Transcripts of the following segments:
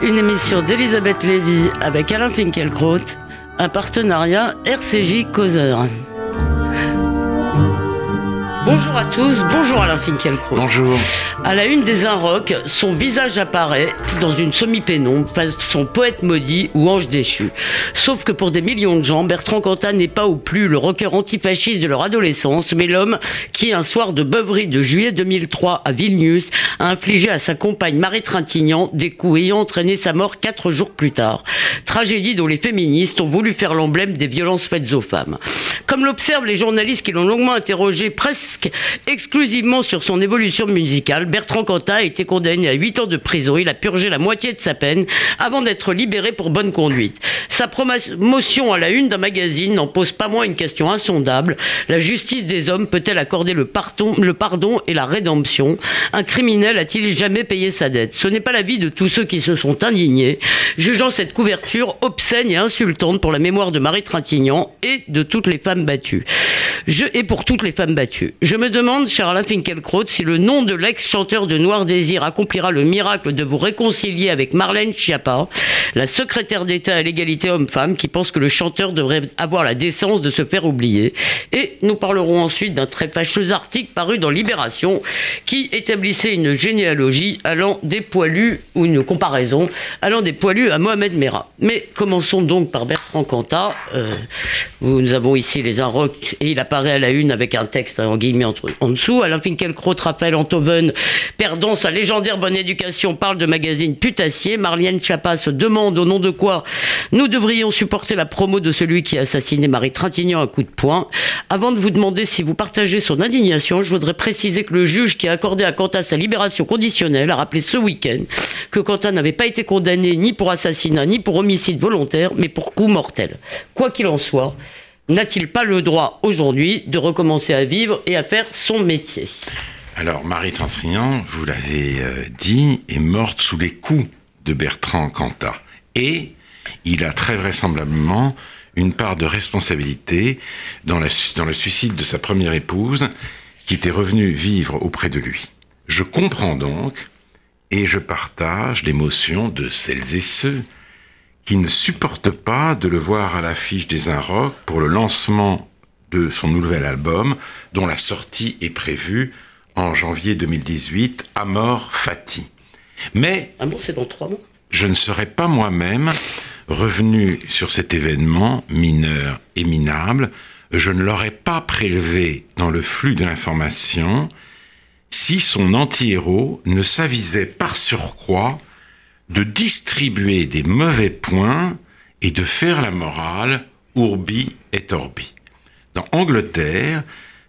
une émission d'Elisabeth Lévy avec Alain Finkielkraut, un partenariat RCJ Causeur. Bonjour à tous, bonjour Alain Finkielkraut. Bonjour. À la une des Inrocks, son visage apparaît dans une semi-pénombre, son poète maudit ou ange déchu. Sauf que pour des millions de gens, Bertrand Cantat n'est pas ou plus le rocker antifasciste de leur adolescence, mais l'homme qui, un soir de beuverie de juillet 2003 à Vilnius, a infligé à sa compagne Marie Trintignant des coups ayant entraîné sa mort quatre jours plus tard. Tragédie dont les féministes ont voulu faire l'emblème des violences faites aux femmes. Comme l'observent les journalistes qui l'ont longuement interrogé presque exclusivement sur son évolution musicale, Bertrand Cantat a été condamné à 8 ans de prison. Il a purgé la moitié de sa peine avant d'être libéré pour bonne conduite. Sa promotion à la une d'un magazine n'en pose pas moins une question insondable. La justice des hommes peut-elle accorder le pardon, le pardon et la rédemption? Un criminel a-t-il jamais payé sa dette? Ce n'est pas l'avis de tous ceux qui se sont indignés, jugeant cette couverture obscène et insultante pour la mémoire de Marie Trintignant et de toutes les femmes battues. Je, et pour toutes les femmes battues. Je me demande, cher Alain Finkielkraut, si le nom de l'ex-chanteur de Noir Désir accomplira le miracle de vous réconcilier avec Marlène Schiappa, la secrétaire d'État à l'égalité homme-femme, qui pense que le chanteur devrait avoir la décence de se faire oublier. Et nous parlerons ensuite d'un très fâcheux article paru dans Libération qui établissait une généalogie allant des poilus, ou une comparaison, allant des poilus à Mohamed Merah. Mais commençons donc par Bertrand Cantat. Euh, nous avons ici les Il apparaît à la une avec un texte en guillemets en dessous. Alain Finkielkraut, Raphaël Antoven, perdant sa légendaire bonne éducation, parle de magazine putassier. Marlienne Chapa se demande au nom de quoi nous devrions supporter la promo de celui qui a assassiné Marie Trintignant à coup de poing. Avant de vous demander si vous partagez son indignation, je voudrais préciser que le juge qui a accordé à Quentin sa libération conditionnelle a rappelé ce week-end que Quentin n'avait pas été condamné ni pour assassinat ni pour homicide volontaire, mais pour coup mortel. Quoi qu'il en soit, n'a-t-il pas le droit aujourd'hui de recommencer à vivre et à faire son métier Alors, Marie Trintignant, vous l'avez euh, dit, est morte sous les coups de Bertrand Cantat. Et il a très vraisemblablement une part de responsabilité dans le suicide de sa première épouse, qui était revenue vivre auprès de lui. Je comprends donc et je partage l'émotion de celles et ceux qui ne supportent pas de le voir à l'affiche des Inrocks pour le lancement de son nouvel album, dont la sortie est prévue en janvier 2018, Amor Fati. Mais. Amour, c'est dans trois mois? Je ne serais pas moi-même revenu sur cet événement mineur et minable. Je ne l'aurais pas prélevé dans le flux de l'information si son anti-héros ne s'avisait par surcroît de distribuer des mauvais points et de faire la morale urbi et orbi. Dans Angleterre,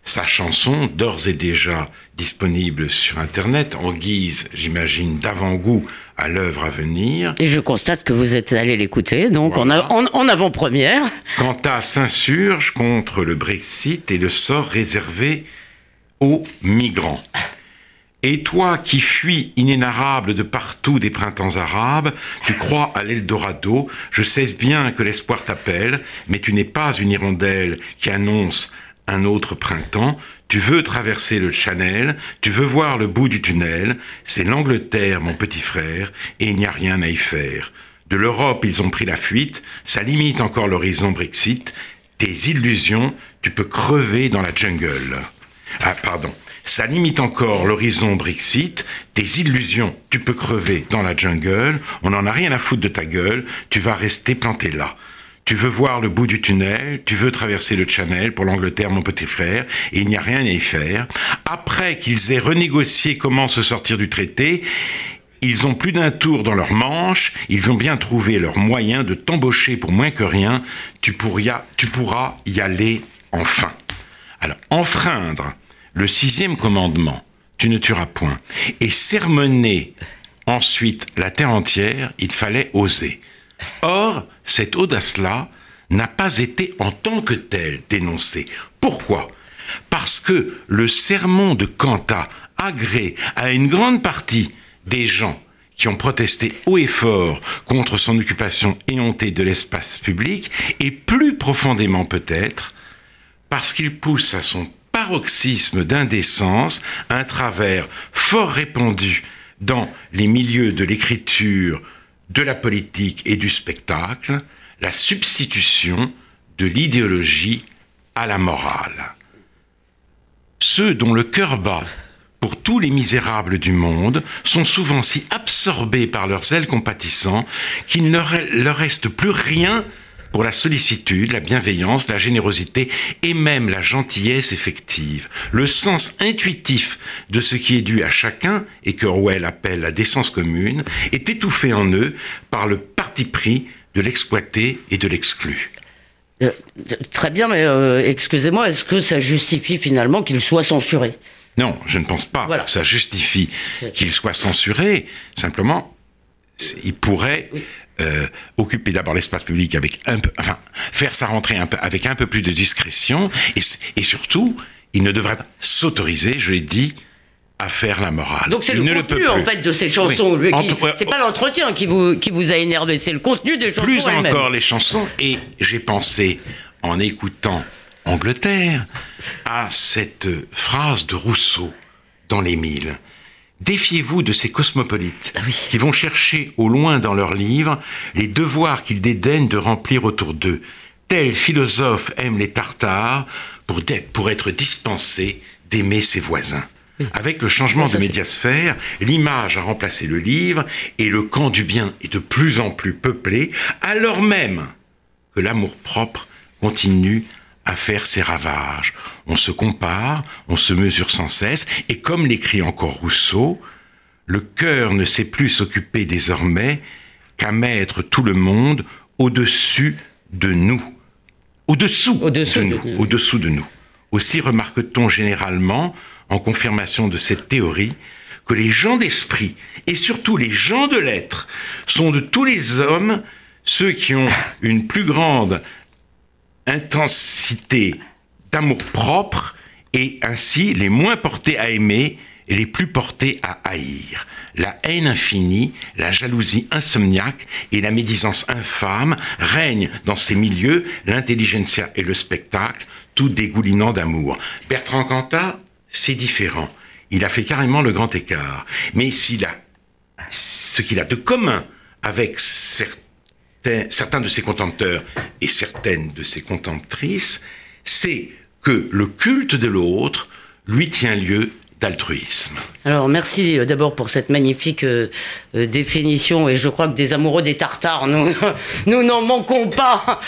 sa chanson, d'ores et déjà disponible sur Internet, en guise, j'imagine, d'avant-goût à l'œuvre à venir. Et je constate que vous êtes allé l'écouter, donc en, en avant-première. Quant à s'insurge contre le Brexit et le sort réservé aux migrants. Et toi qui fuis inénarrable de partout des printemps arabes, tu crois à l'Eldorado, je sais bien que l'espoir t'appelle, mais tu n'es pas une hirondelle qui annonce un autre printemps, tu veux traverser le Channel, tu veux voir le bout du tunnel, c'est l'Angleterre, mon petit frère, et il n'y a rien à y faire. De l'Europe, ils ont pris la fuite, ça limite encore l'horizon Brexit, tes illusions, tu peux crever dans la jungle. Ah, pardon. Ça limite encore l'horizon Brexit, tes illusions, tu peux crever dans la jungle, on n'en a rien à foutre de ta gueule, tu vas rester planté là. Tu veux voir le bout du tunnel, tu veux traverser le Channel pour l'Angleterre, mon petit frère, et il n'y a rien à y faire. Après qu'ils aient renégocié comment se sortir du traité, ils ont plus d'un tour dans leur manche, ils vont bien trouver leur moyen de t'embaucher pour moins que rien, tu, tu pourras y aller enfin. Alors, enfreindre le sixième commandement, tu ne tueras point, et sermonner ensuite la terre entière, il fallait oser. Or, cette audace-là n'a pas été en tant que telle dénoncée. Pourquoi? Parce que le sermon de Quanta agrée à une grande partie des gens qui ont protesté haut et fort contre son occupation éhontée de l'espace public, et plus profondément peut-être parce qu'il pousse à son paroxysme d'indécence un travers fort répandu dans les milieux de l'écriture, de la politique et du spectacle, la substitution de l'idéologie à la morale. Ceux dont le cœur bat pour tous les misérables du monde sont souvent si absorbés par leurs ailes compatissants qu'il ne leur reste plus rien pour la sollicitude, la bienveillance, la générosité et même la gentillesse effective. Le sens intuitif de ce qui est dû à chacun et que Orwell appelle la décence commune est étouffé en eux par le parti pris de l'exploité et de l'exclu. Euh, très bien, mais euh, excusez-moi, est-ce que ça justifie finalement qu'il soit censuré? Non, je ne pense pas. Voilà. Ça justifie qu'il soit censuré. Simplement, il pourrait euh, occuper d'abord l'espace public avec un peu, enfin, faire sa rentrée un peu, avec un peu plus de discrétion, et, surtout, il ne devrait pas s'autoriser, je l'ai dit, à faire la morale. Donc c'est le contenu en fait de ces chansons. C'est pas l'entretien qui vous qui vous a énervé, c'est le contenu des chansons. Plus encore les chansons. Et j'ai pensé en écoutant Angleterre à cette phrase de Rousseau dans Les Mille. Défiez-vous de ces cosmopolites ah qui vont chercher au loin dans leurs livres les devoirs qu'ils dédaignent de remplir autour d'eux. Tel philosophe aime les Tartares pour, pour être dispensé d'aimer ses voisins. Avec le changement de médiasphère, l'image a remplacé le livre et le camp du bien est de plus en plus peuplé, alors même que l'amour-propre continue à faire ses ravages. On se compare, on se mesure sans cesse, et comme l'écrit encore Rousseau, le cœur ne sait plus s'occuper désormais qu'à mettre tout le monde au-dessus de nous. Au-dessous de nous. Au-dessous de nous. Aussi remarque-t-on généralement, en confirmation de cette théorie, que les gens d'esprit, et surtout les gens de lettres, sont de tous les hommes ceux qui ont une plus grande intensité d'amour-propre et ainsi les moins portés à aimer et les plus portés à haïr. La haine infinie, la jalousie insomniaque et la médisance infâme règnent dans ces milieux, l'intelligentsia et le spectacle, tout dégoulinant d'amour. Bertrand Cantat, c'est différent. Il a fait carrément le grand écart. Mais s'il a, ce qu'il a de commun avec certains certains de ses contempteurs et certaines de ses contemptrices, c'est que le culte de l'autre lui tient lieu d'altruisme. Alors merci euh, d'abord pour cette magnifique euh, euh, définition et je crois que des amoureux des Tartares, nous nous n'en manquons pas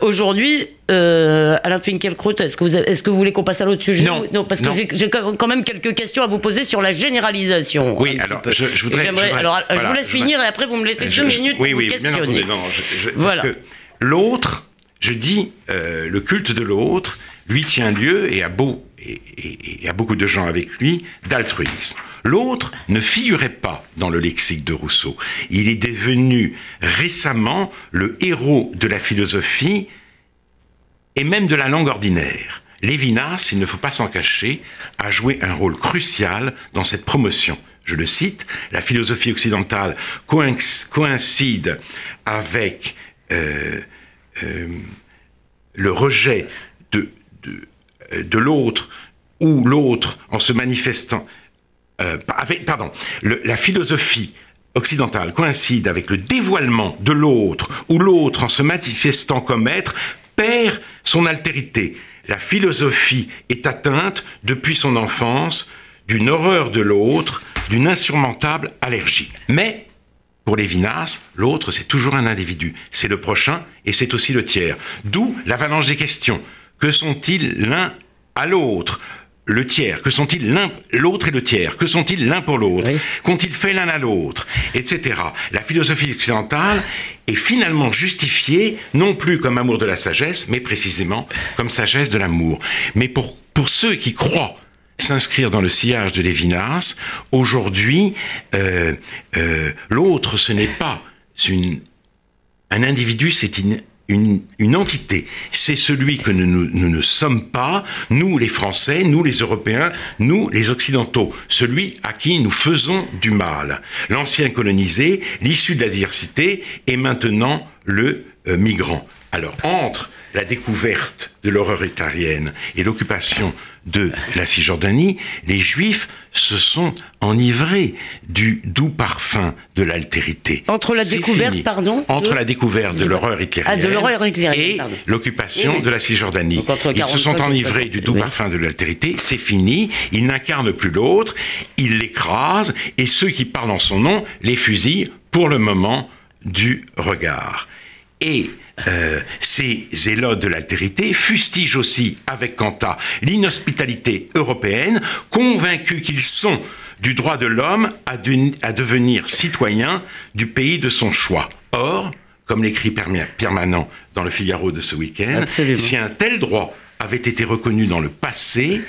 aujourd'hui. Alain Finkielkraut, est-ce que vous est-ce que vous voulez qu'on passe à l'autre sujet? Non, non parce que j'ai quand même quelques questions à vous poser sur la généralisation. Oui, alors je, voudrais, alors je vous laisse finir et après vous me laissez deux minutes oui, pour oui, questionner. non, voilà. Parce que l'autre, je dis le culte de l'autre lui tient lieu et a beau et, a beaucoup de gens avec lui, d'altruisme. L'autre ne figurait pas dans le lexique de Rousseau. Il est devenu récemment le héros de la philosophie et même de la langue ordinaire. Lévinas, il ne faut pas s'en cacher, a joué un rôle crucial dans cette promotion. Je le cite, la philosophie occidentale coïncide avec euh, euh, le rejet de, de l'autre ou l'autre en se manifestant, euh, pardon, la philosophie occidentale coïncide avec le dévoilement de l'autre ou l'autre en se manifestant comme être, perd son altérité. La philosophie est atteinte depuis son enfance d'une horreur de l'autre, d'une insurmontable allergie. Mais pour Lévinas, l'autre, c'est toujours un individu. C'est le prochain et c'est aussi le tiers. D'où l'avalanche des questions. Que sont-ils l'un à l'autre le tiers Que sont-ils l'un, l'autre et le tiers Que sont-ils l'un pour l'autre Qu'ont-ils fait l'un à l'autre Etc. La philosophie occidentale est finalement justifiée non plus comme amour de la sagesse, mais précisément comme sagesse de l'amour. Mais pour, pour ceux qui croient s'inscrire dans le sillage de Lévinas, aujourd'hui, euh, euh, l'autre, ce n'est pas une, un individu, c'est une une, entité. C'est celui que nous, ne sommes pas, nous les Français, nous les Européens, nous les Occidentaux, celui à qui nous faisons du mal. L'ancien colonisé, l'issue de la diversité, et maintenant le euh, migrant. Alors, entre la découverte de l'horreur italienne et l'occupation de la Cisjordanie, les Juifs se sont enivrés du doux parfum de l'altérité. Entre la découverte, pardon Entre la découverte de l'horreur hitlérienne et l'occupation de la Cisjordanie. Ils se sont enivrés du doux parfum de l'altérité, c'est fini, ils n'incarnent plus l'autre, ils l'écrasent, et ceux qui parlent en son nom les fusillent pour le moment du regard. Et euh, ces zélotes de l'altérité fustigent aussi avec Quanta l'inhospitalité européenne, convaincus qu'ils sont du droit de l'homme à, à, devenir citoyen du pays de son choix. Or, comme l'écrit Pierre Manant dans le Figaro de ce week-end, si un tel droit avait été reconnu dans le passé,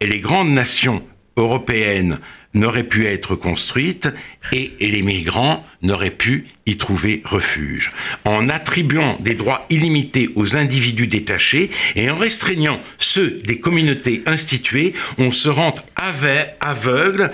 et les grandes nations européennes n'aurait pu être construite et, les migrants n'auraient pu y trouver refuge. En attribuant des droits illimités aux individus détachés et en restreignant ceux des communautés instituées, on se rend aveugle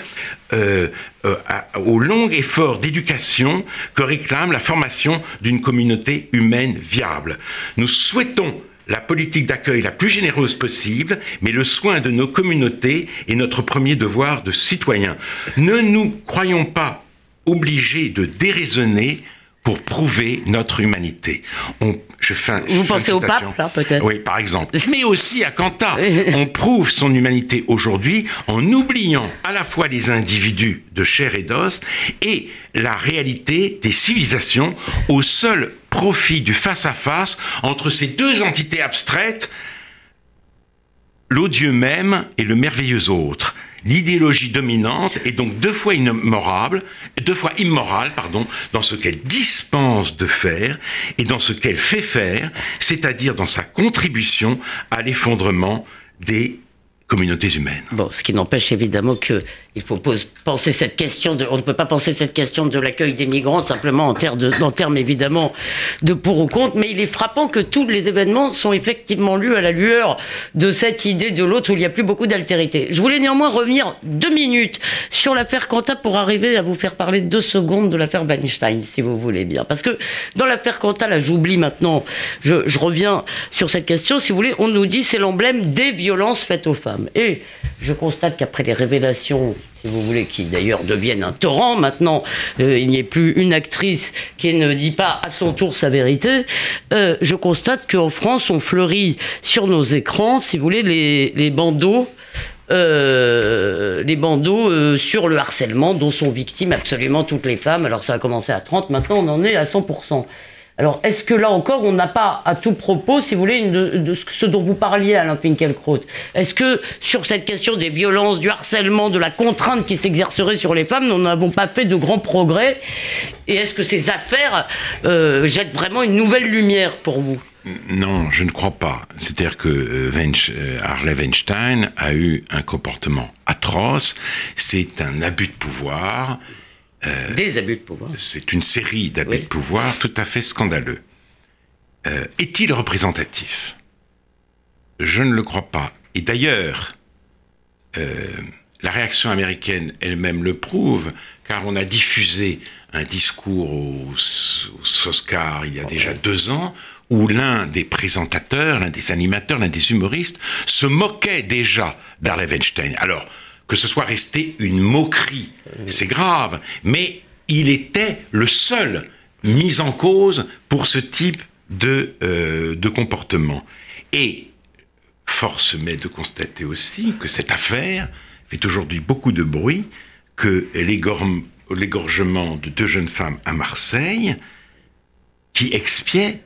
euh, euh, au long effort d'éducation que réclame la formation d'une communauté humaine viable. Nous souhaitons la politique d'accueil la plus généreuse possible, mais le soin de nos communautés est notre premier devoir de citoyen. Ne nous croyons pas obligés de déraisonner pour prouver notre humanité. On, je fais, Vous pensez au pape, là, peut-être Oui, par exemple. Mais aussi à Quanta. On prouve son humanité aujourd'hui en oubliant à la fois les individus de chair et d'os et la réalité des civilisations au seul profit du face-à-face entre ces deux entités abstraites, l'odieux même et le merveilleux autre. L'idéologie dominante est donc deux fois immorale, deux fois immorale, dans ce qu'elle dispense de faire et dans ce qu'elle fait faire, c'est-à-dire dans sa contribution à l'effondrement des communautés humaines. Bon, ce qui n'empêche évidemment que il faut penser cette question de, on ne peut pas penser cette question de l'accueil des migrants simplement en termes, en termes évidemment de pour ou contre, mais il est frappant que tous les événements sont effectivement lus à la lueur de cette idée de l'autre où il n'y a plus beaucoup d'altérité. Je voulais néanmoins revenir deux minutes sur l'affaire Quentin pour arriver à vous faire parler deux secondes de l'affaire Weinstein, si vous voulez bien. Parce que dans l'affaire Quentin, là j'oublie maintenant, je, je reviens sur cette question, si vous voulez, on nous dit c'est l'emblème des violences faites aux femmes. Et je constate qu'après les révélations si vous voulez, qui d'ailleurs deviennent un torrent. Maintenant, euh, il n'y a plus une actrice qui ne dit pas à son tour sa vérité. Euh, je constate qu'en France, on fleurit sur nos écrans, si vous voulez, les, bandeaux. Euh, les bandeaux sur le harcèlement dont sont victimes absolument toutes les femmes. Alors ça a commencé à 30, maintenant on en est à 100%. Alors, est-ce que là encore, on n'a pas à tout propos, si vous voulez, de, ce dont vous parliez, Alain Finkielkraut Est-ce que sur cette question des violences, du harcèlement, de la contrainte qui s'exercerait sur les femmes, nous n'avons pas fait de grands progrès Et est-ce que ces affaires euh, jettent vraiment une nouvelle lumière pour vous? Non, je ne crois pas. C'est-à-dire que euh, euh, Harley Weinstein a eu un comportement atroce. C'est un abus de pouvoir. Euh, Des abus de pouvoir. C'est une série d'abus de pouvoir tout à fait scandaleux. Euh, est-il représentatif? Je ne le crois pas. Et d'ailleurs, euh, la réaction américaine elle-même le prouve, car on a diffusé un discours aux, Oscars il y a déjà deux ans, où l'un des présentateurs, l'un des animateurs, l'un des humoristes se moquait déjà d'Harley Weinstein. Alors, que ce soit resté une moquerie. C'est grave, mais il était le seul mis en cause pour ce type de, euh, comportement. Et force m'est de constater aussi que cette affaire fait aujourd'hui beaucoup de bruit, que l'égorgement de deux jeunes femmes à Marseille, qui expiait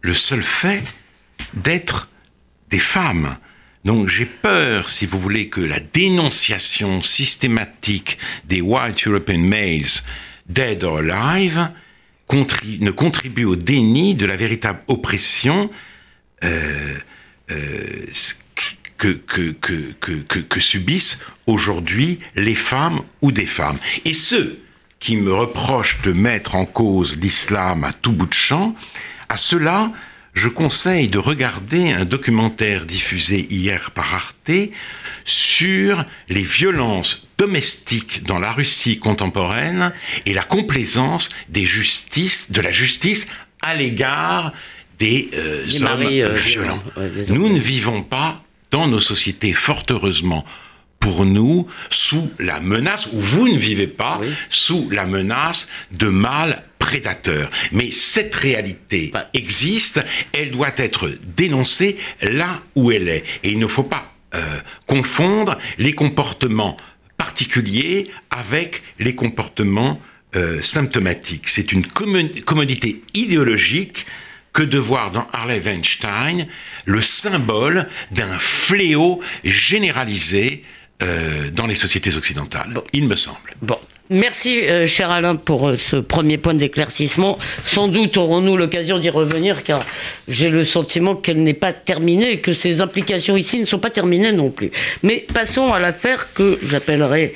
le seul fait d'être des femmes. Donc j'ai peur, si vous voulez, que la dénonciation systématique des white European males dead or alive ne contribue au déni de la véritable oppression euh, euh, que, que, subissent aujourd'hui les femmes ou des femmes. Et ceux qui me reprochent de mettre en cause l'islam à tout bout de champ, à cela, je conseille de regarder un documentaire diffusé hier par Arte sur les violences domestiques dans la Russie contemporaine et la complaisance des justices, de la justice à l'égard des, euh, hommes violents. nous ne vivons pas dans nos sociétés, fort heureusement, pour nous sous la menace, ou vous ne vivez pas sous la menace de mâles prédateurs. Mais cette réalité existe, elle doit être dénoncée là où elle est. Et il ne faut pas euh, confondre les comportements particuliers avec les comportements euh, symptomatiques. C'est une commodité idéologique que de voir dans Harley Weinstein le symbole d'un fléau généralisé euh, dans les sociétés occidentales, il me semble. Bon. Merci, euh, cher Alain, pour euh, ce premier point d'éclaircissement. Sans doute aurons-nous l'occasion d'y revenir, car j'ai le sentiment qu'elle n'est pas terminée et que ses implications ici ne sont pas terminées non plus. Mais passons à l'affaire que j'appellerai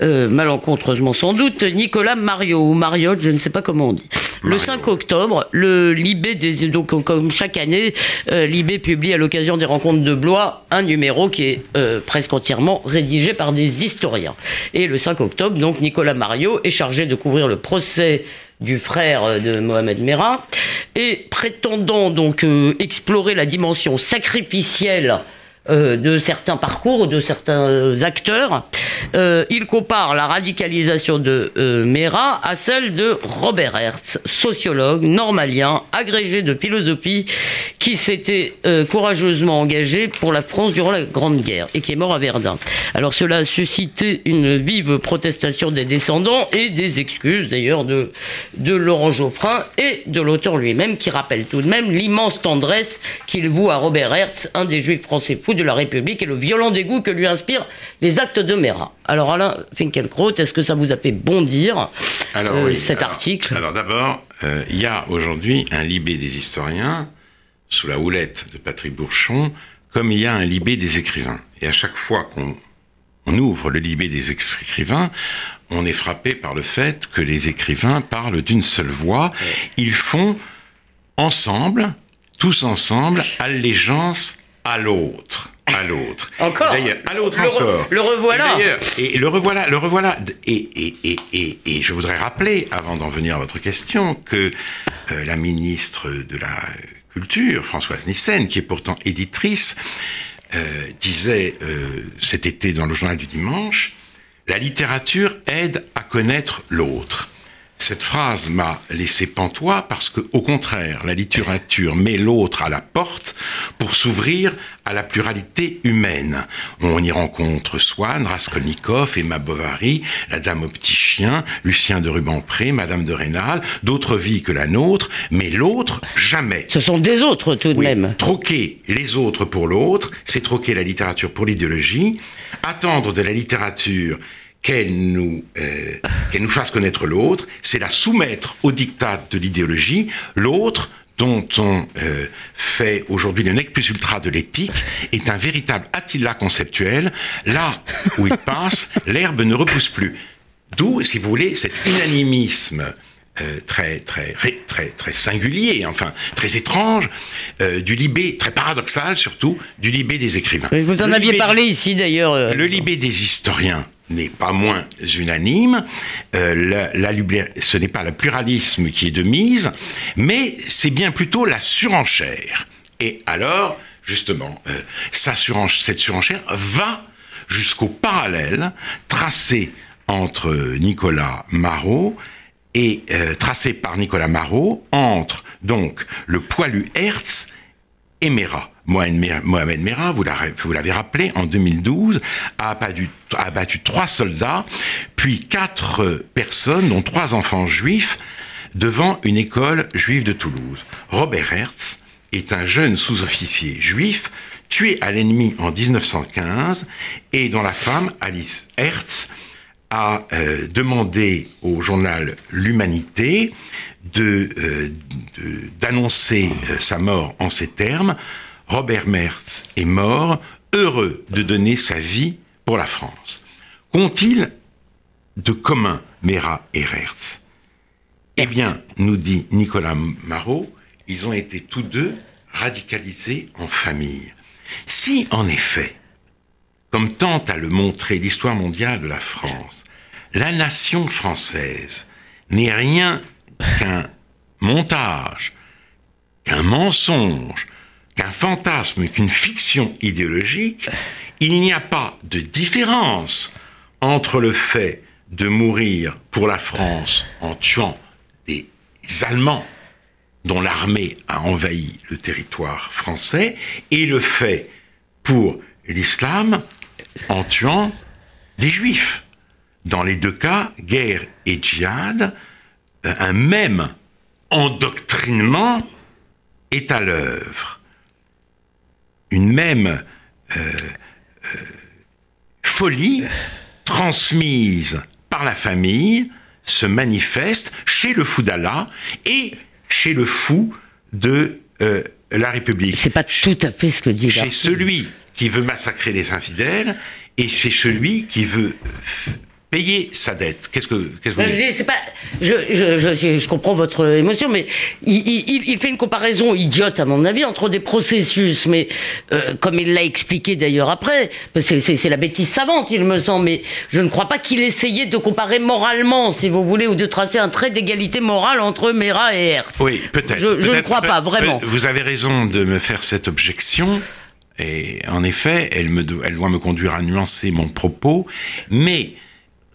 malencontreusement sans doute Nicolas Mario, ou Mariotte, je ne sais pas comment on dit. Le 5 octobre, le Libé, des, donc comme chaque année, euh, Libé publie à l'occasion des rencontres de Blois un numéro qui est euh, presque entièrement rédigé par des historiens. Et le 5 octobre, donc Nicolas Mario est chargé de couvrir le procès du frère euh, de Mohamed Merah et prétendant donc explorer la dimension sacrificielle euh, de certains parcours, de certains acteurs. Euh, il compare la radicalisation de euh, Mera à celle de Robert Hertz, sociologue normalien, agrégé de philosophie, qui s'était courageusement engagé pour la France durant la Grande Guerre et qui est mort à Verdun. Alors cela a suscité une vive protestation des descendants et des excuses d'ailleurs de, de Laurent Geoffrin et de l'auteur lui-même qui rappelle tout de même l'immense tendresse qu'il voue à Robert Hertz, un des juifs français fous de la République et le violent dégoût que lui inspirent les actes de Mera. Alors Alain Finkielkraut, est-ce que ça vous a fait bondir alors, euh, cet article? Alors d'abord, euh, il y a aujourd'hui un libé des historiens sous la houlette de Patrick Bourchon, comme il y a un libé des écrivains. Et à chaque fois qu'on ouvre le libé des écrivains, on est frappé par le fait que les écrivains parlent d'une seule voix. Ils font ensemble, tous ensemble, allégeance à l'autre à l'autre. Encore. D'ailleurs, à l'autre encore. le revoilà. Et, le revoilà, le revoilà. Et, et, et, je voudrais rappeler, avant d'en venir à votre question, que euh, la ministre de la Culture, Françoise Nissen, qui est pourtant éditrice, euh, disait euh, cet été dans le journal du dimanche, la littérature aide à connaître l'autre. Cette phrase m'a laissé pantois parce que, au contraire, la littérature met l'autre à la porte pour s'ouvrir à la pluralité humaine. On y rencontre Swann, Raskolnikov, Emma Bovary, la Dame au petit chien, Lucien de Rubempré, Madame de Rênal, d'autres vies que la nôtre, mais l'autre jamais. Ce sont des autres tout de même. Troquer les autres pour l'autre, c'est troquer la littérature pour l'idéologie. Attendre de la littérature qu'elle nous, euh, nous fasse connaître l'autre, c'est la soumettre au diktat de l'idéologie. L'autre, dont on euh, fait aujourd'hui le nec plus ultra de l'éthique, est un véritable Attila conceptuel. Là où il passe, l'herbe ne repousse plus. D'où, si vous voulez, cet unanimisme euh, très, très, très, très singulier, enfin très étrange, euh, du Libé, très paradoxal surtout, du Libé des écrivains. vous en aviez parlé ici d'ailleurs. le Libé des historiens n'est pas moins unanime. Euh, la, ce n'est pas le pluralisme qui est de mise, mais c'est bien plutôt la surenchère. Et alors, justement, euh, cette surenchère va jusqu'au parallèle tracé entre Nicolas Marot et euh, tracé par Nicolas Marot entre donc le poilu Hertz et Mera. Mohamed Merah, vous l'avez rappelé, en 2012, a abattu, trois soldats, puis quatre personnes, dont trois enfants juifs, devant une école juive de Toulouse. Robert Hertz est un jeune sous-officier juif tué à l'ennemi en 1915 et dont la femme, Alice Hertz, a euh, demandé au journal L'Humanité euh, d'annoncer euh, sa mort en ces termes Robert Mertz est mort, heureux de donner sa vie pour la France. Qu'ont-ils de commun, Mera et Hertz? Eh bien, nous dit Nicolas Marot, ils ont été tous deux radicalisés en famille. Si, en effet, comme tente à le montrer l'histoire mondiale de la France, la nation française n'est rien qu'un montage qu'un mensonge, qu'un fantasme, qu'une fiction idéologique, il n'y a pas de différence entre le fait de mourir pour la France en tuant des Allemands dont l'armée a envahi le territoire français et le fait pour l'islam en tuant des juifs. Dans les deux cas, guerre et djihad, euh, un même endoctrinement est à l'œuvre. Une même euh, euh, folie transmise par la famille se manifeste chez le fou d'Allah et chez le fou de la République. C'est pas tout à fait ce que dit Chez celui qui veut massacrer les infidèles et c'est celui qui veut payer sa dette. Qu'est-ce que, qu'est-ce que vous dites pas, je, je, je, je, comprends votre émotion, mais il, il, il, fait une comparaison idiote, à mon avis, entre des processus, mais euh, comme il l'a expliqué d'ailleurs après, c'est, la bêtise savante, il me semble, mais je ne crois pas qu'il essayait de comparer moralement, si vous voulez, ou de tracer un trait d'égalité morale entre Mera et Hertz. Oui, peut-être. Je, je ne crois pas, vraiment. Vous avez raison de me faire cette objection. Et en effet, elle, me, elle doit me conduire à nuancer mon propos, mais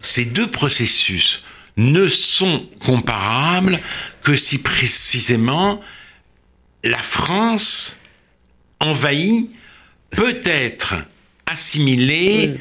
ces deux processus ne sont comparables que si précisément la France envahie peut être assimilée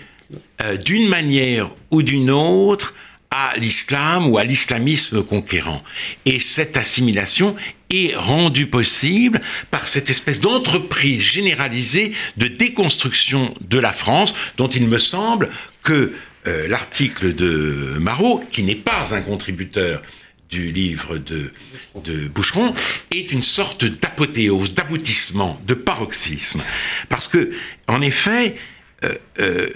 euh, d'une manière ou d'une autre à l'islam ou à l'islamisme conquérant. Et cette assimilation est rendue possible par cette espèce d'entreprise généralisée de déconstruction de la France dont il me semble que euh, l'article de Marot, qui n'est pas un contributeur du livre de, Boucheron, est une sorte d'apothéose, d'aboutissement, de paroxysme. Parce que, en effet, euh, euh,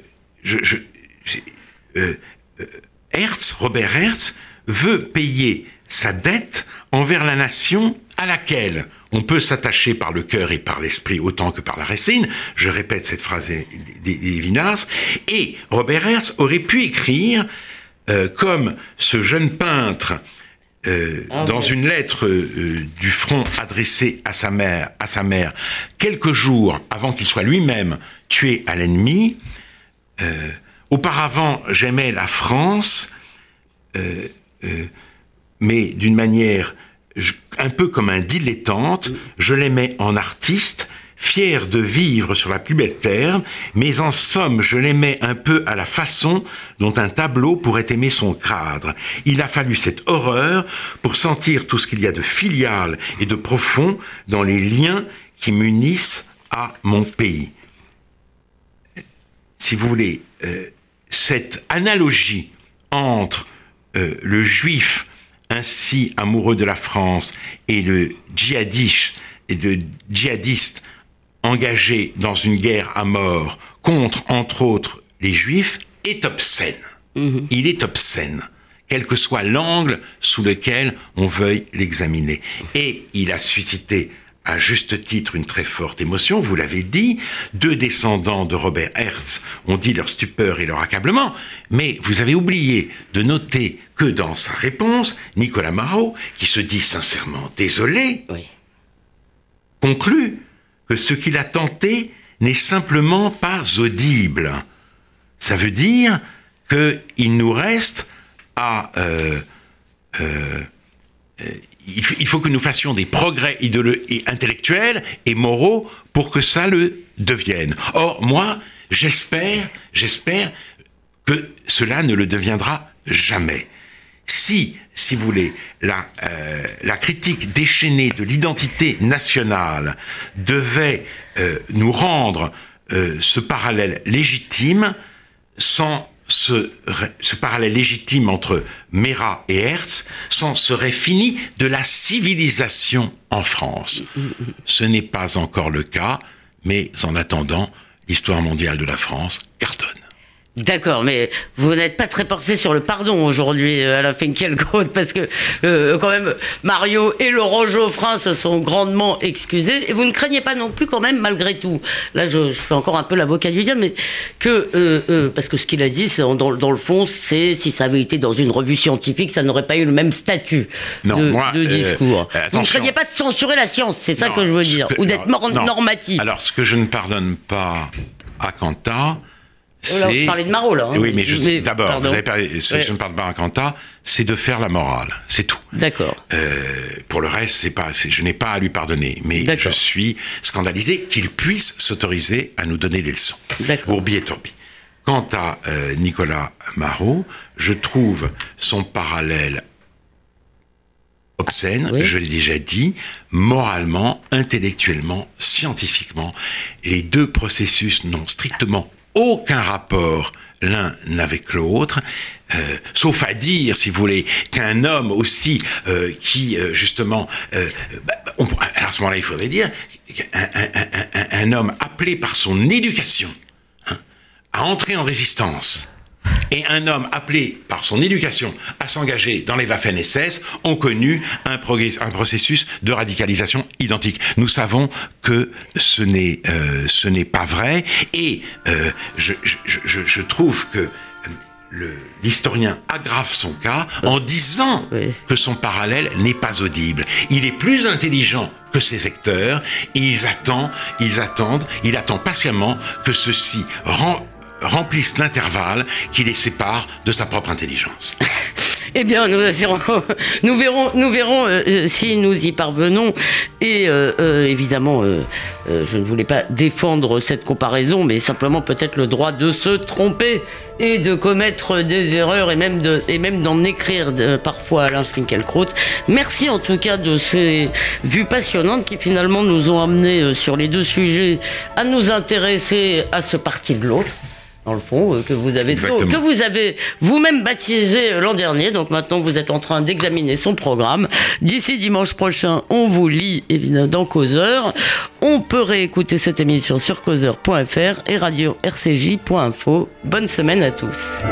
Robert Hertz, veut payer sa dette envers la nation à laquelle on peut s'attacher par le cœur et par l'esprit autant que par la racine. Je répète cette phrase des Vinars. Et Robert Hertz aurait pu écrire, euh, comme ce jeune peintre, euh, ah dans une lettre euh, du front adressée à sa mère, à sa mère, quelques jours avant qu'il soit lui-même tué à l'ennemi. auparavant, j'aimais la France, mais d'une manière un peu comme un dilettante, je l'aimais en artiste, fier de vivre sur la plus belle terre, mais en somme, je l'aimais un peu à la façon dont un tableau pourrait aimer son cadre. Il a fallu cette horreur pour sentir tout ce qu'il y a de filial et de profond dans les liens qui m'unissent à mon pays. Si vous voulez, euh, cette analogie entre euh, le juif ainsi amoureux de la France et le djihadiste, et de djihadiste engagé dans une guerre à mort contre, entre autres, les juifs, est obscène. Mhm. Il est obscène, quel que soit l'angle sous lequel on veuille l'examiner. Et il a suscité à juste titre une très forte émotion, vous l'avez dit, deux descendants de Robert Hertz ont dit leur stupeur et leur accablement, mais vous avez oublié de noter que dans sa réponse, Nicolas Marot, qui se dit sincèrement désolé, conclut que ce qu'il a tenté n'est simplement pas audible. Ça veut dire qu'il nous reste à... Euh, euh, euh, il faut que nous fassions des progrès intellectuels et moraux pour que ça le devienne. Or, moi, j'espère, j'espère que cela ne le deviendra jamais. Si, si vous voulez, la, euh, la critique déchaînée de l'identité nationale devait euh, nous rendre euh, ce parallèle légitime, sans ce, parallèle légitime entre Mera et Hertz s'en serait fini de la civilisation en France. Ce n'est pas encore le cas, mais en attendant, l'histoire mondiale de la France cartonne. D'accord, mais vous n'êtes pas très porté sur le pardon aujourd'hui, euh, Alain Finkielkraut, parce que euh, quand même Mario et Laurent Geoffrin se sont grandement excusés, et vous ne craignez pas non plus quand même, malgré tout, là je, je fais encore un peu l'avocat du diable, mais que, euh, euh, parce que ce qu'il a dit, c'est dans, dans le fond, c'est si ça avait été dans une revue scientifique, ça n'aurait pas eu le même statut Non, de, moi, de discours. vous ne craignez pas de censurer la science, c'est ça Non, que je veux dire, que- ou d'être normatif. Alors, ce que je ne pardonne pas à là, c'est. vous parlez de Marot, là, hein. Oui, mais, d'abord, pardon. vous avez parlé. Ce que Ouais. je ne pardonne pas à Quanta, c'est de faire la morale. C'est tout. D'accord. Euh, pour le reste, c'est pas, je n'ai pas à lui pardonner, mais je suis scandalisé qu'il puisse s'autoriser à nous donner des leçons. D'accord. Gourbi et Tourbi. Quant à euh, Nicolas Marot, je trouve son parallèle obscène, Oui. je l'ai déjà dit, moralement, intellectuellement, scientifiquement. Les deux processus n'ont strictement aucun rapport l'un avec l'autre, euh, sauf à dire, si vous voulez, qu'un homme aussi euh, qui, euh, justement, bah, à ce moment-là, il faudrait dire, un homme appelé par son éducation hein, à entrer en résistance, et un homme appelé par son éducation à s'engager dans les Waffen-SS ont connu un, processus de radicalisation identique. Nous savons que ce n'est euh, ce n'est pas vrai et euh, je, je- je- je trouve que euh, l'historien aggrave son cas en disant Oui. que son parallèle n'est pas audible. Il est plus intelligent que ses acteurs et ils attendent, ils attendent, il attend patiemment que ceux-ci rem- remplissent l'intervalle qui les sépare de sa propre intelligence. Eh bien, nous, verrons, nous verrons euh, euh, si nous y parvenons. Et euh, évidemment, je ne voulais pas défendre cette comparaison, mais simplement peut-être le droit de se tromper et de commettre des erreurs et même de, d'en écrire de- parfois Alain Finkielkraut. Merci en tout cas de ces vues passionnantes qui finalement nous ont amenés sur les deux sujets à nous intéresser à ce parti de l'autre. Dans le fond, euh, que vous avez Exactement. que vous avez vous-même baptisé l'an dernier. Donc maintenant, vous êtes en train d'examiner son programme. D'ici dimanche prochain, on vous lit évidemment dans Causeur. On peut réécouter cette émission sur causeur.fr et radio-rcj.info. Bonne semaine à tous.